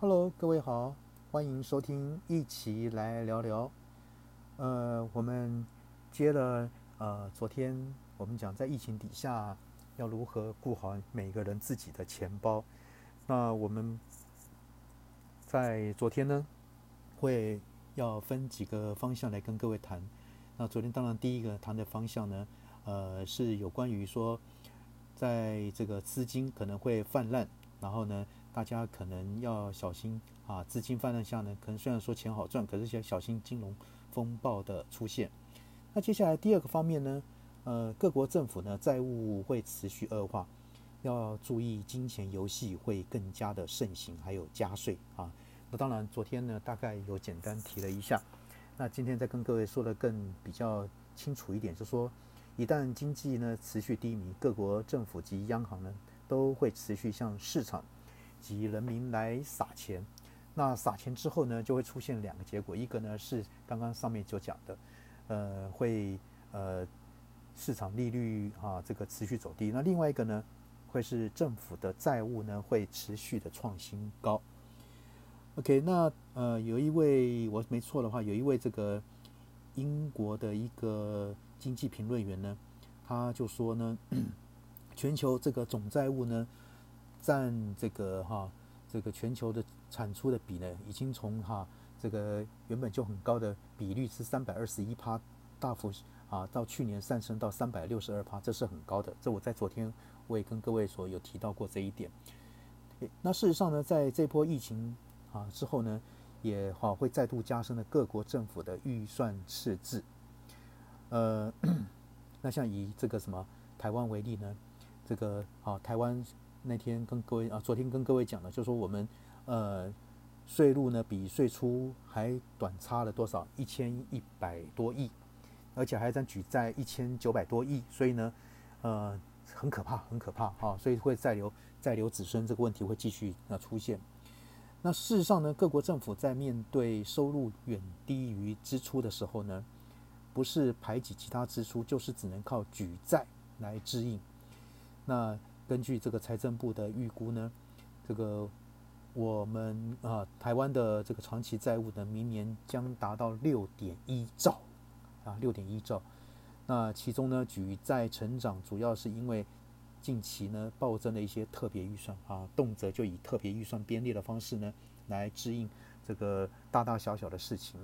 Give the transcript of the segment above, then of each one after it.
Hello，各位好，欢迎收听，一起来聊聊。呃，我们接了呃，昨天我们讲在疫情底下要如何顾好每个人自己的钱包。那我们在昨天呢，会要分几个方向来跟各位谈。那昨天当然第一个谈的方向呢，呃，是有关于说，在这个资金可能会泛滥，然后呢。大家可能要小心啊，资金泛滥下呢，可能虽然说钱好赚，可是要小心金融风暴的出现。那接下来第二个方面呢，呃，各国政府呢债务会持续恶化，要注意金钱游戏会更加的盛行，还有加税啊。那当然，昨天呢大概有简单提了一下，那今天再跟各位说的更比较清楚一点，就是说一旦经济呢持续低迷，各国政府及央行呢都会持续向市场。及人民来撒钱，那撒钱之后呢，就会出现两个结果，一个呢是刚刚上面就讲的，呃，会呃市场利率啊这个持续走低，那另外一个呢，会是政府的债务呢会持续的创新高。OK，那呃有一位我没错的话，有一位这个英国的一个经济评论员呢，他就说呢，全球这个总债务呢。占这个哈，这个全球的产出的比呢，已经从哈这个原本就很高的比率是三百二十一趴，大幅啊到去年上升到三百六十二趴，这是很高的。这我在昨天我也跟各位所有提到过这一点。那事实上呢，在这波疫情啊之后呢，也哈会再度加深了各国政府的预算赤字。呃，那像以这个什么台湾为例呢，这个啊台湾。那天跟各位啊，昨天跟各位讲了，就说我们呃税入呢比税出还短差了多少？一千一百多亿，而且还在举债一千九百多亿，所以呢呃很可怕，很可怕哈，所以会再留再留子孙这个问题会继续啊出现。那事实上呢，各国政府在面对收入远低于支出的时候呢，不是排挤其他支出，就是只能靠举债来支应。那根据这个财政部的预估呢，这个我们啊台湾的这个长期债务呢，明年将达到六点一兆啊，六点一兆。那其中呢，举债成长主要是因为近期呢暴增的一些特别预算啊，动辄就以特别预算编列的方式呢来支应这个大大小小的事情。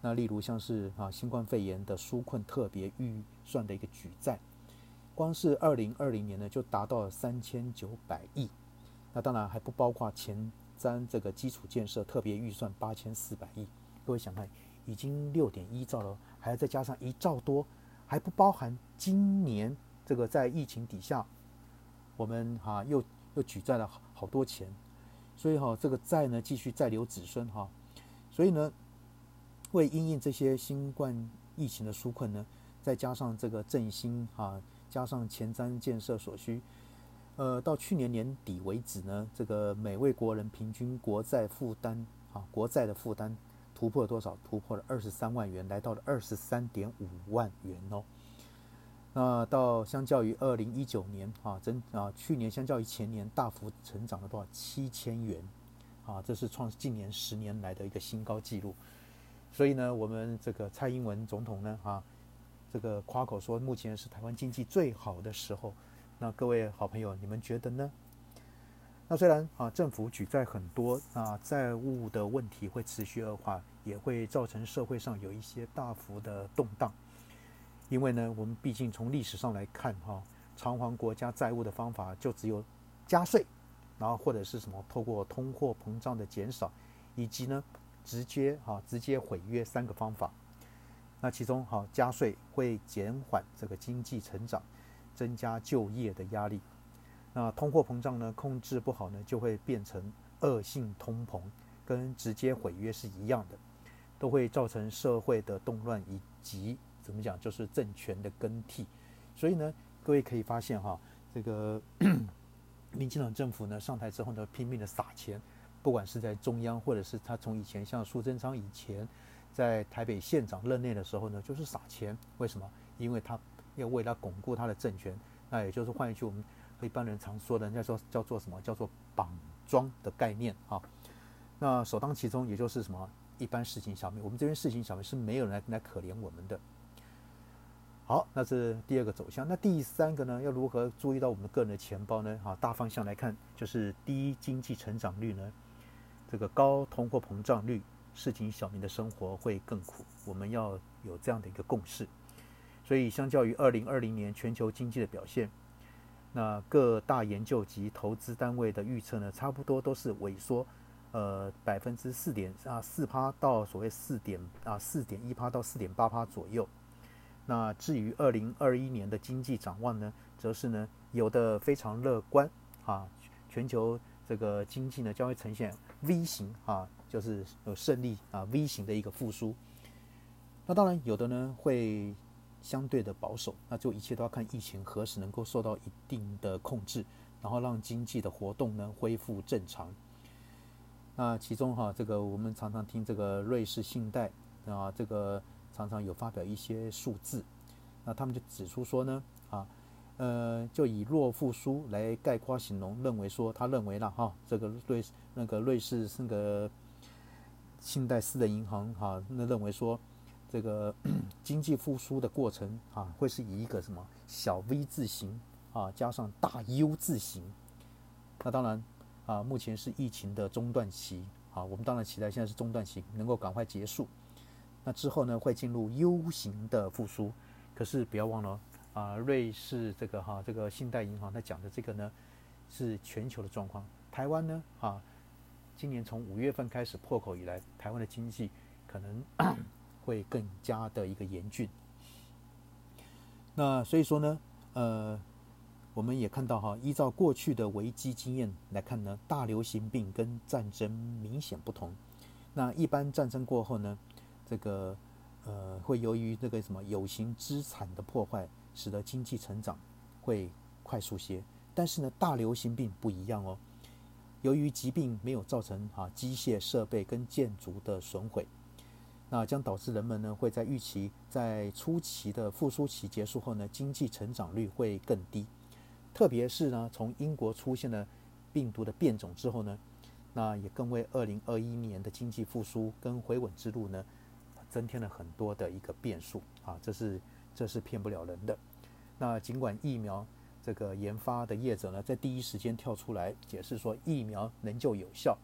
那例如像是啊新冠肺炎的纾困特别预算的一个举债。光是二零二零年呢，就达到了三千九百亿，那当然还不包括前瞻这个基础建设特别预算八千四百亿。各位想看，已经六点一兆了，还要再加上一兆多，还不包含今年这个在疫情底下，我们哈又又举债了好多钱，所以哈这个债呢继续再留子孙哈，所以呢为因应这些新冠疫情的纾困呢，再加上这个振兴哈。加上前瞻建设所需，呃，到去年年底为止呢，这个每位国人平均国债负担啊，国债的负担突破多少？突破了二十三万元，来到了二十三点五万元哦。那到相较于二零一九年啊，真啊，去年相较于前年大幅成长了多少？七千元啊，这是创近年十年来的一个新高纪录。所以呢，我们这个蔡英文总统呢，啊。这个夸口说，目前是台湾经济最好的时候。那各位好朋友，你们觉得呢？那虽然啊，政府举债很多，那债务的问题会持续恶化，也会造成社会上有一些大幅的动荡。因为呢，我们毕竟从历史上来看，哈，偿还国家债务的方法就只有加税，然后或者是什么透过通货膨胀的减少，以及呢，直接哈直接毁约三个方法。那其中，好加税会减缓这个经济成长，增加就业的压力。那通货膨胀呢，控制不好呢，就会变成恶性通膨，跟直接毁约是一样的，都会造成社会的动乱以及怎么讲，就是政权的更替。所以呢，各位可以发现哈，这个 民进党政府呢上台之后呢，拼命的撒钱，不管是在中央，或者是他从以前像苏贞昌以前。在台北县长任内的时候呢，就是撒钱。为什么？因为他要为他巩固他的政权。那也就是换一句我们一般人常说的，人家说叫做什么？叫做绑桩的概念啊。那首当其冲，也就是什么一般市井小民，我们这边市井小民是没有人来来可怜我们的。好，那是第二个走向。那第三个呢？要如何注意到我们个人的钱包呢？哈，大方向来看，就是低经济成长率呢，这个高通货膨胀率，市井小民的生活会更苦。我们要有这样的一个共识。所以，相较于二零二零年全球经济的表现，那各大研究及投资单位的预测呢，差不多都是萎缩，呃，百分之四点啊四趴到所谓四点啊四点一趴到四点八趴左右。那至于二零二一年的经济展望呢，则是呢有的非常乐观啊，全球这个经济呢将会呈现 V 型啊，就是有胜利啊 V 型的一个复苏。那当然有的呢会相对的保守，那就一切都要看疫情何时能够受到一定的控制，然后让经济的活动呢恢复正常。那其中哈，这个我们常常听这个瑞士信贷啊，这个。常常有发表一些数字，那他们就指出说呢，啊，呃，就以弱复苏来概括形容，认为说他认为了哈，这个瑞那个瑞士那个信贷私人银行哈，那认为说这个 经济复苏的过程啊，会是以一个什么小 V 字形啊，加上大 U 字形。那当然啊，目前是疫情的中断期啊，我们当然期待现在是中断期，能够赶快结束。那之后呢，会进入 U 型的复苏。可是不要忘了啊，瑞士这个哈，这个信贷银行它讲的这个呢，是全球的状况。台湾呢，啊，今年从五月份开始破口以来，台湾的经济可能 会更加的一个严峻。那所以说呢，呃，我们也看到哈，依照过去的危机经验来看呢，大流行病跟战争明显不同。那一般战争过后呢？这个呃，会由于这个什么有形资产的破坏，使得经济成长会快速些。但是呢，大流行病不一样哦。由于疾病没有造成啊机械设备跟建筑的损毁，那将导致人们呢会在预期在初期的复苏期结束后呢，经济成长率会更低。特别是呢，从英国出现了病毒的变种之后呢，那也更为二零二一年的经济复苏跟回稳之路呢。增添了很多的一个变数啊，这是这是骗不了人的。那尽管疫苗这个研发的业者呢，在第一时间跳出来解释说疫苗能就有效。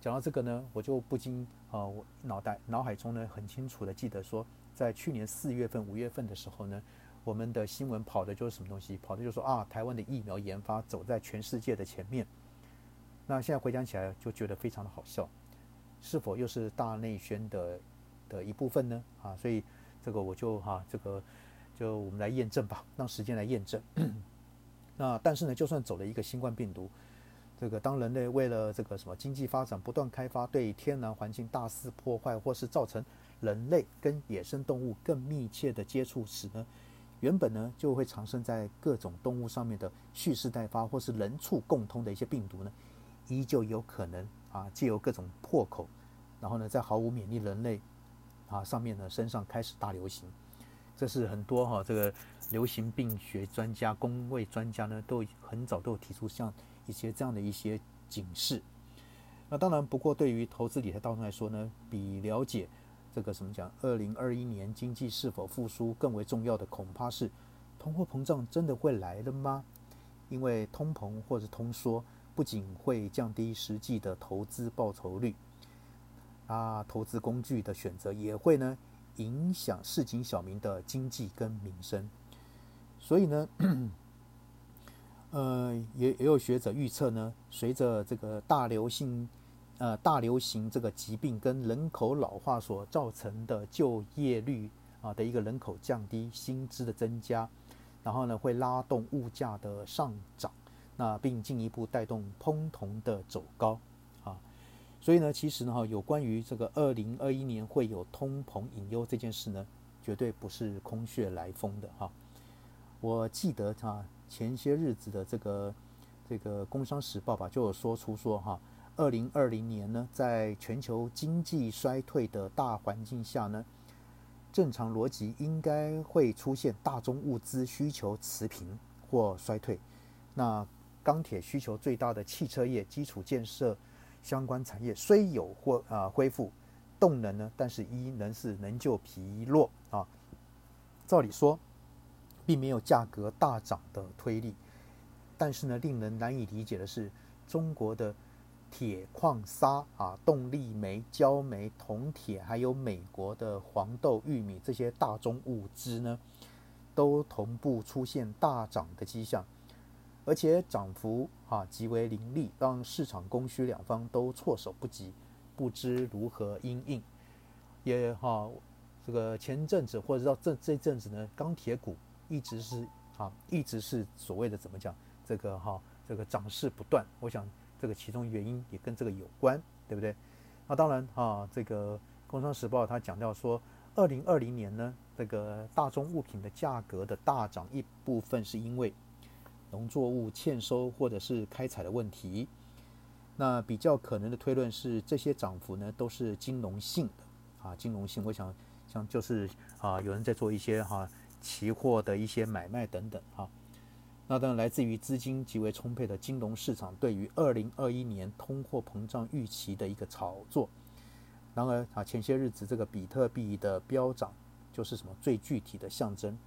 讲到这个呢，我就不禁啊，我脑袋脑海中呢很清楚的记得说，在去年四月份、五月份的时候呢，我们的新闻跑的就是什么东西？跑的就是说啊，台湾的疫苗研发走在全世界的前面。那现在回想起来就觉得非常的好笑，是否又是大内宣的？的一部分呢，啊，所以这个我就哈，这个就我们来验证吧，让时间来验证。那但是呢，就算走了一个新冠病毒，这个当人类为了这个什么经济发展不断开发，对天然环境大肆破坏，或是造成人类跟野生动物更密切的接触时呢，原本呢就会藏身在各种动物上面的蓄势待发，或是人畜共通的一些病毒呢，依旧有可能啊借由各种破口，然后呢在毫无免疫人类。啊，上面呢身上开始大流行，这是很多哈这个流行病学专家、工位专家呢都很早都有提出像一些这样的一些警示。那当然，不过对于投资理财当中来说呢，比了解这个什么讲，二零二一年经济是否复苏更为重要的，恐怕是通货膨胀真的会来了吗？因为通膨或者通缩不仅会降低实际的投资报酬率。啊，投资工具的选择也会呢影响市井小民的经济跟民生，所以呢，呃，也也有学者预测呢，随着这个大流行，呃，大流行这个疾病跟人口老化所造成的就业率啊的一个人口降低，薪资的增加，然后呢会拉动物价的上涨，那并进一步带动通膨的走高啊。所以呢，其实呢，哈，有关于这个二零二一年会有通膨隐忧这件事呢，绝对不是空穴来风的哈。我记得哈，前些日子的这个这个《工商时报》吧，就有说出说哈，二零二零年呢，在全球经济衰退的大环境下呢，正常逻辑应该会出现大宗物资需求持平或衰退。那钢铁需求最大的汽车业、基础建设。相关产业虽有或啊恢复动能呢，但是一能是仍旧疲弱啊。照理说，并没有价格大涨的推力，但是呢，令人难以理解的是，中国的铁矿砂啊、动力煤、焦煤、铜铁，还有美国的黄豆、玉米这些大宗物资呢，都同步出现大涨的迹象。而且涨幅啊极为凌厉，让市场供需两方都措手不及，不知如何应应。也哈，这个前阵子或者到这这阵子呢，钢铁股一直是啊，一直是所谓的怎么讲？这个哈，这个涨势不断。我想这个其中原因也跟这个有关，对不对？那当然啊，这个《工商时报》它讲到说，二零二零年呢，这个大宗物品的价格的大涨，一部分是因为。农作物欠收或者是开采的问题，那比较可能的推论是这些涨幅呢都是金融性的啊，金融性。我想像就是啊，有人在做一些哈期货的一些买卖等等哈。那当然来自于资金极为充沛的金融市场对于二零二一年通货膨胀预期的一个炒作。然而啊，前些日子这个比特币的飙涨就是什么最具体的象征。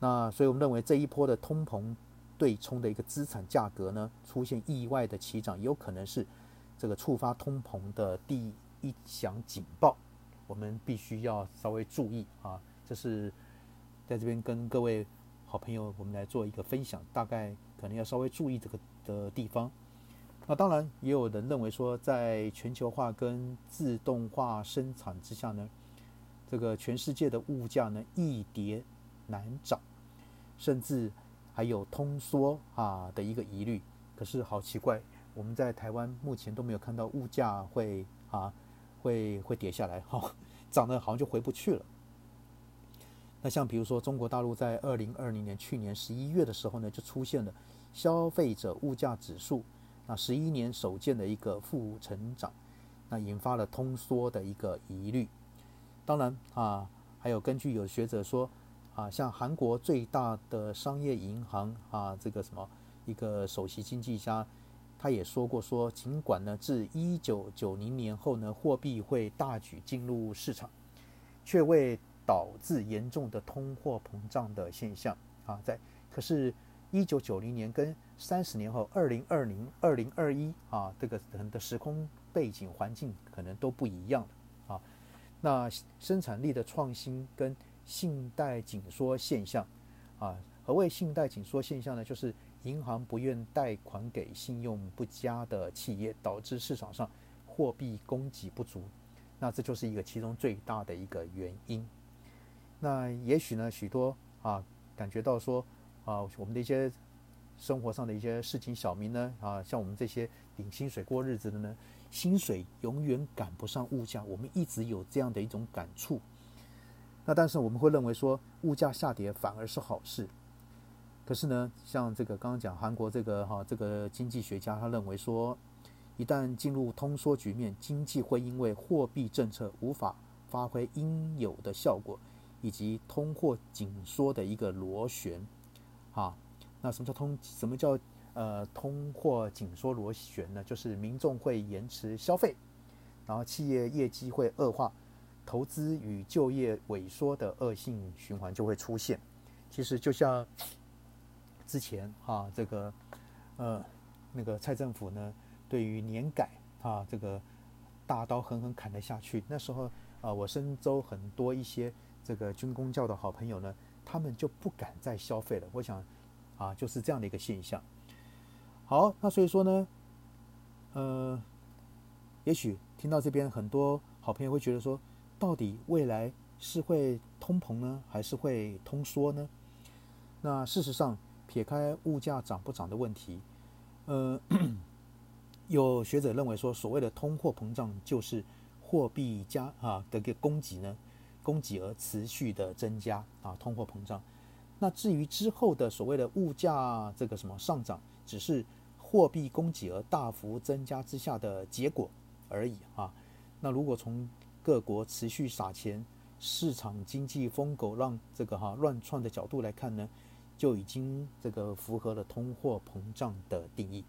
那所以我们认为这一波的通膨对冲的一个资产价格呢，出现意外的起涨，有可能是这个触发通膨的第一响警报，我们必须要稍微注意啊。这是在这边跟各位好朋友我们来做一个分享，大概可能要稍微注意这个的地方。那当然也有人认为说，在全球化跟自动化生产之下呢，这个全世界的物价呢易跌难涨。甚至还有通缩啊的一个疑虑，可是好奇怪，我们在台湾目前都没有看到物价会啊会会跌下来哈，涨得好像就回不去了。那像比如说中国大陆在二零二零年去年十一月的时候呢，就出现了消费者物价指数那十一年首见的一个负成长，那引发了通缩的一个疑虑。当然啊，还有根据有学者说。啊，像韩国最大的商业银行啊，这个什么一个首席经济家，他也说过说，尽管呢，自一九九零年后呢，货币会大举进入市场，却未导致严重的通货膨胀的现象啊。在可是，一九九零年跟三十年后，二零二零、二零二一啊，这个人的时空背景环境可能都不一样啊。那生产力的创新跟信贷紧缩现象，啊，何谓信贷紧缩现象呢？就是银行不愿贷款给信用不佳的企业，导致市场上货币供给不足。那这就是一个其中最大的一个原因。那也许呢，许多啊感觉到说啊，我们的一些生活上的一些事情小民呢，啊，像我们这些领薪水过日子的呢，薪水永远赶不上物价，我们一直有这样的一种感触。那但是我们会认为说物价下跌反而是好事，可是呢，像这个刚刚讲韩国这个哈这个经济学家他认为说，一旦进入通缩局面，经济会因为货币政策无法发挥应有的效果，以及通货紧缩的一个螺旋，啊，那什么叫通什么叫呃通货紧缩螺旋呢？就是民众会延迟消费，然后企业业绩会恶化。投资与就业萎缩的恶性循环就会出现。其实就像之前哈这个呃那个蔡政府呢，对于年改啊这个大刀狠狠砍了下去。那时候啊，我深州很多一些这个军工教的好朋友呢，他们就不敢再消费了。我想啊，就是这样的一个现象。好，那所以说呢，呃，也许听到这边很多好朋友会觉得说。到底未来是会通膨呢，还是会通缩呢？那事实上，撇开物价涨不涨的问题，呃，有学者认为说，所谓的通货膨胀就是货币加啊的一个供给呢，供给额持续的增加啊，通货膨胀。那至于之后的所谓的物价这个什么上涨，只是货币供给额大幅增加之下的结果而已啊。那如果从各国持续撒钱，市场经济疯狗让这个哈乱窜的角度来看呢，就已经这个符合了通货膨胀的定义。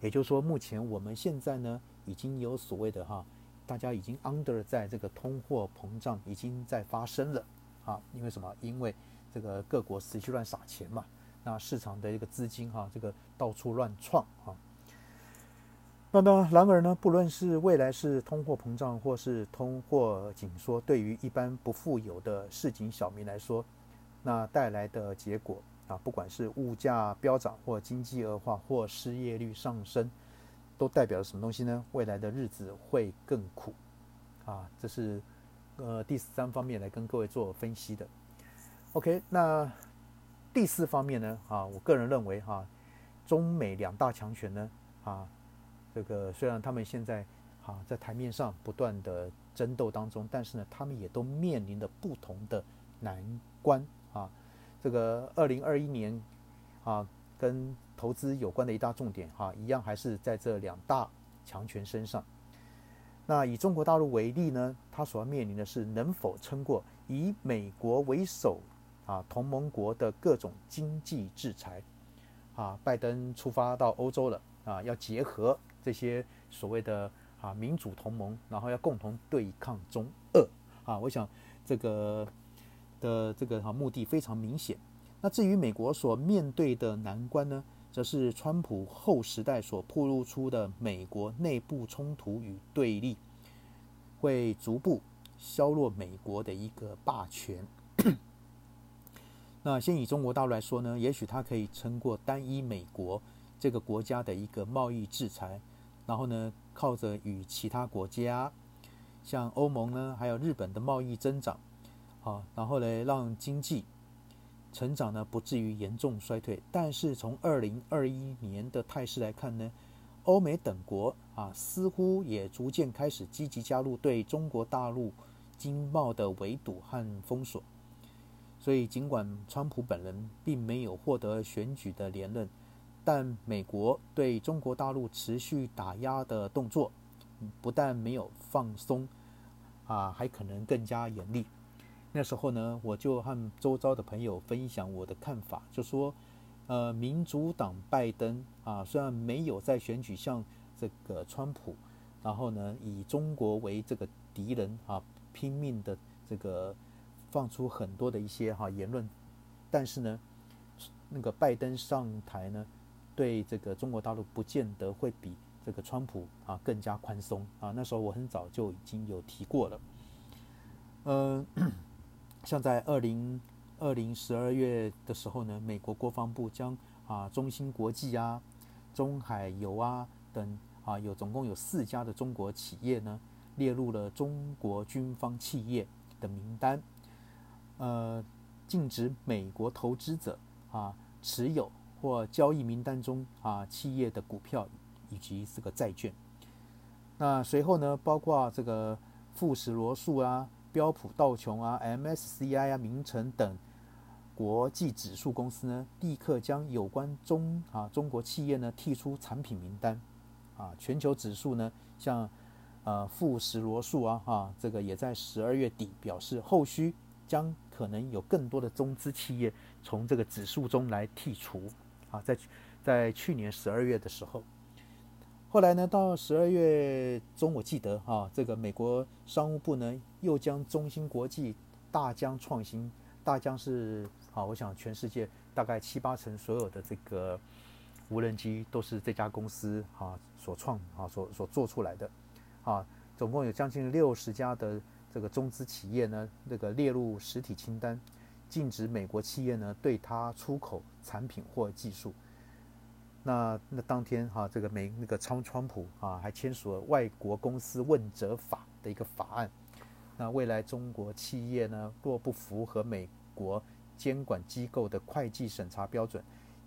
也就是说，目前我们现在呢已经有所谓的哈，大家已经 under 在这个通货膨胀已经在发生了啊，因为什么？因为这个各国持续乱撒钱嘛，那市场的一个资金哈，这个到处乱创啊。那么，然而呢，不论是未来是通货膨胀或是通货紧缩，对于一般不富有的市井小民来说，那带来的结果啊，不管是物价飙涨或经济恶化或失业率上升，都代表了什么东西呢？未来的日子会更苦啊！这是呃第三方面来跟各位做分析的。OK，那第四方面呢？啊，我个人认为哈，中美两大强权呢，啊。这个虽然他们现在啊在台面上不断的争斗当中，但是呢，他们也都面临着不同的难关啊。这个二零二一年啊，跟投资有关的一大重点哈，一样还是在这两大强权身上。那以中国大陆为例呢，它所要面临的是能否撑过以美国为首啊同盟国的各种经济制裁啊。拜登出发到欧洲了啊，要结合。这些所谓的啊民主同盟，然后要共同对抗中俄啊，我想这个的这个哈目的非常明显。那至于美国所面对的难关呢，则是川普后时代所暴露出的美国内部冲突与对立，会逐步削弱美国的一个霸权。那先以中国大陆来说呢，也许它可以撑过单一美国这个国家的一个贸易制裁。然后呢，靠着与其他国家，像欧盟呢，还有日本的贸易增长，啊，然后呢，让经济成长呢不至于严重衰退。但是从二零二一年的态势来看呢，欧美等国啊，似乎也逐渐开始积极加入对中国大陆经贸的围堵和封锁。所以，尽管川普本人并没有获得选举的连任。但美国对中国大陆持续打压的动作，不但没有放松，啊，还可能更加严厉。那时候呢，我就和周遭的朋友分享我的看法，就说，呃，民主党拜登啊，虽然没有在选举像这个川普，然后呢，以中国为这个敌人啊，拼命的这个放出很多的一些哈言论，但是呢，那个拜登上台呢。对这个中国大陆不见得会比这个川普啊更加宽松啊。那时候我很早就已经有提过了。呃，像在二零二零十二月的时候呢，美国国防部将啊中芯国际啊、中海油啊等啊有总共有四家的中国企业呢列入了中国军方企业的名单，呃，禁止美国投资者啊持有。或交易名单中啊，企业的股票以及这个债券。那随后呢，包括这个富时罗素啊、标普道琼啊、MSCI 啊、名城等国际指数公司呢，立刻将有关中啊中国企业呢剔出产品名单。啊，全球指数呢，像呃富时罗素啊，哈，这个也在十二月底表示，后续将可能有更多的中资企业从这个指数中来剔除。啊，在在去年十二月的时候，后来呢，到十二月中，我记得哈，这个美国商务部呢又将中芯国际、大疆创新，大疆是啊，我想全世界大概七八成所有的这个无人机都是这家公司啊所创啊所所做出来的啊，总共有将近六十家的这个中资企业呢，这个列入实体清单。禁止美国企业呢对它出口产品或技术。那那当天哈，这个美那个川川普啊还签署了外国公司问责法的一个法案。那未来中国企业呢若不符合美国监管机构的会计审查标准，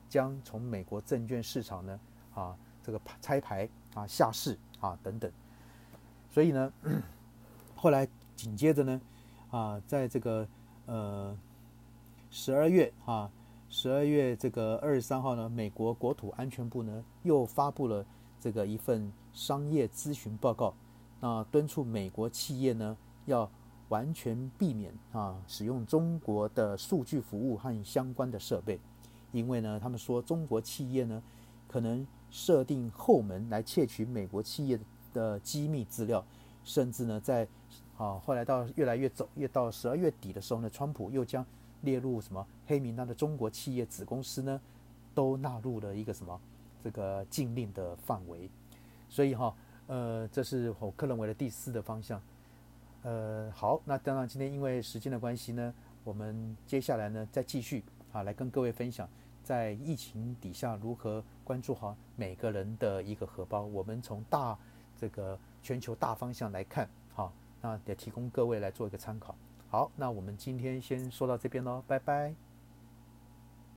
将从美国证券市场呢啊这个拆牌啊下市啊等等。所以呢，后来紧接着呢啊在这个呃。十二月啊，十二月这个二十三号呢，美国国土安全部呢又发布了这个一份商业咨询报告，那敦促美国企业呢要完全避免啊使用中国的数据服务和相关的设备，因为呢他们说中国企业呢可能设定后门来窃取美国企业的机密资料，甚至呢，在啊后来到越来越走越到十二月底的时候呢，川普又将列入什么黑名单的中国企业子公司呢，都纳入了一个什么这个禁令的范围。所以哈，呃，这是我个人为的第四的方向。呃，好，那当然今天因为时间的关系呢，我们接下来呢再继续啊来跟各位分享，在疫情底下如何关注好每个人的一个荷包。我们从大这个全球大方向来看，好，那也提供各位来做一个参考。好，那我们今天先说到这边喽，拜拜。